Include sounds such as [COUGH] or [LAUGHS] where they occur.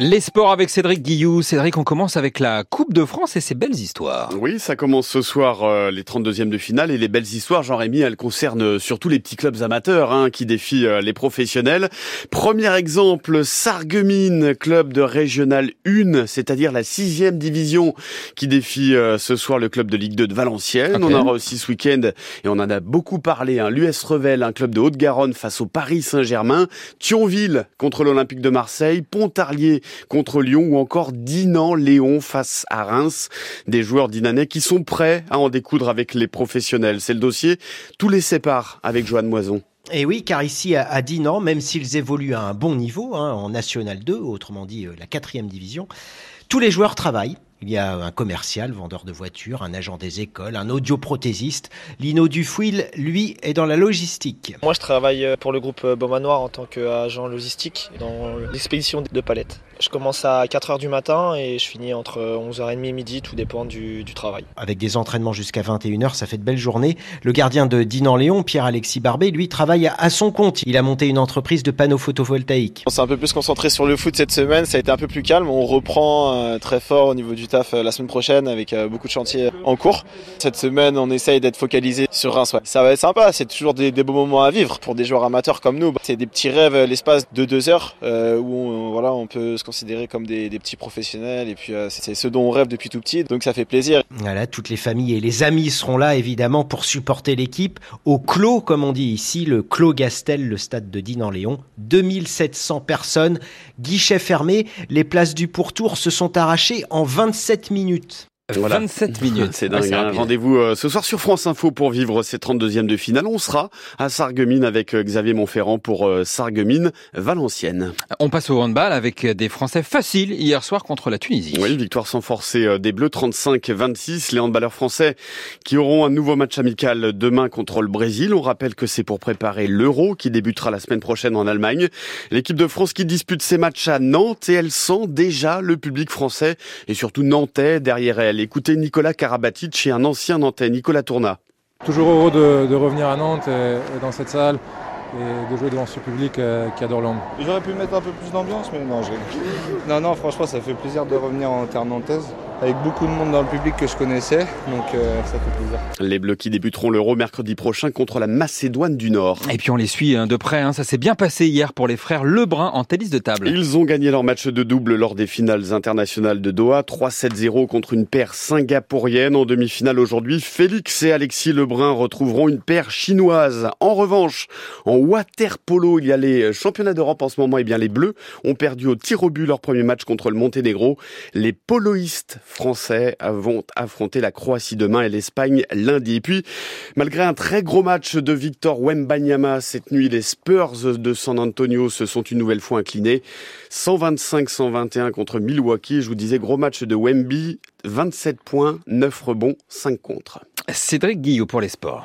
Les sports avec Cédric Guillou. Cédric, on commence avec la Coupe de France et ses belles histoires. Oui, ça commence ce soir, euh, les 32e de finale. Et les belles histoires, Jean-Rémy, elles concernent surtout les petits clubs amateurs hein, qui défient euh, les professionnels. Premier exemple, Sarreguemines, club de Régional 1, c'est-à-dire la sixième division qui défie euh, ce soir le club de Ligue 2 de Valenciennes. On en aura aussi ce week-end, et on en a beaucoup parlé, hein, l'US Revel, un club de Haute-Garonne face au Paris Saint-Germain. Thionville contre l'Olympique de Marseille. Pontarlier contre Lyon ou encore Dinan-Léon face à Reims. Des joueurs dinanais qui sont prêts à en découdre avec les professionnels. C'est le dossier. Tous les séparent avec Joanne Moison. Et oui, car ici à Dinan, même s'ils évoluent à un bon niveau, hein, en National 2, autrement dit euh, la quatrième division, tous les joueurs travaillent il y a un commercial, vendeur de voitures, un agent des écoles, un audioprothésiste. Lino Dufouil, lui, est dans la logistique. Moi, je travaille euh, pour le groupe euh, Beaumanoir en tant qu'agent logistique dans l'expédition de palettes. Je commence à 4h du matin et je finis entre 11h30 et midi, tout dépend du, travail. Avec des entraînements jusqu'à 21h, ça fait de belles journées. Le gardien de Dinan-Léon, Pierre-Alexis Barbet, lui, travaille à son compte. Il a monté une entreprise de panneaux photovoltaïques. On s'est un peu plus concentré sur le foot cette semaine, ça a été un peu plus calme. On reprend euh, très fort au niveau du euh, la semaine prochaine avec euh, beaucoup de chantiers en cours. Cette semaine, on essaye d'être focalisé sur Reims. Ça va être sympa, c'est toujours des, beaux moments à vivre pour des joueurs amateurs comme nous. C'est des petits rêves l'espace de deux heures euh, où on, voilà, on peut se considérer comme des, petits professionnels et puis c'est ce dont on rêve depuis tout petit, donc ça fait plaisir. Voilà, toutes les familles et les amis seront là évidemment pour supporter l'équipe au clos, comme on dit ici, le clos Gastel, le stade de Dinan-Léon. 2700 personnes, guichet fermé, les places du pourtour se sont arrachées en 27 minutes minutes. [LAUGHS] 27 minutes. C'est dingue. Hein. Rendez-vous euh, ce soir sur France Info pour vivre ces 32e de finale. On sera à Sarreguemines avec euh, Xavier Montferrand pour euh, Sarreguemines Valenciennes. On passe au handball avec des Français faciles hier soir contre la Tunisie. Oui, victoire sans forcer des Bleus 35-26. Les handballeurs français qui auront un nouveau match amical demain contre le Brésil. On rappelle que c'est pour préparer l'Euro qui débutera la semaine prochaine en Allemagne. L'équipe de France qui dispute ses matchs à Nantes et elle sent déjà le public français et surtout nantais derrière elle. Écoutez Nicolas Karabatic chez un ancien Nantais, Nicolas Tourna. Toujours heureux de, revenir à Nantes et, dans cette salle et de jouer devant ce public euh, qui adore l'homme. J'aurais pu mettre un peu plus d'ambiance, mais non, non, non, franchement, ça fait plaisir de revenir en terre nantaise avec beaucoup de monde dans le public que je connaissais, donc euh, ça fait plaisir. Les Bleus qui débuteront l'Euro mercredi prochain contre la Macédoine du Nord. Et puis on les suit hein, de près, hein. ça s'est bien passé hier pour les frères Lebrun en tennis de table. Ils ont gagné leur match de double lors des finales internationales de Doha, 3-7-0 contre une paire singapourienne. En demi-finale aujourd'hui, Félix et Alexis Lebrun retrouveront une paire chinoise. En revanche, en water polo, il y a les championnats d'Europe en ce moment, et eh bien les Bleus ont perdu au tir au but leur premier match contre le Monténégro. Les poloistes Français vont affronter la Croatie demain et l'Espagne lundi. Et puis, malgré un très gros match de Victor Wembanyama cette nuit, les Spurs de San Antonio se sont une nouvelle fois inclinés. 125-121 contre Milwaukee. Je vous disais, gros match de Wemby, 27 points, 9 rebonds, 5 contre. Cédric Guillot pour les sports.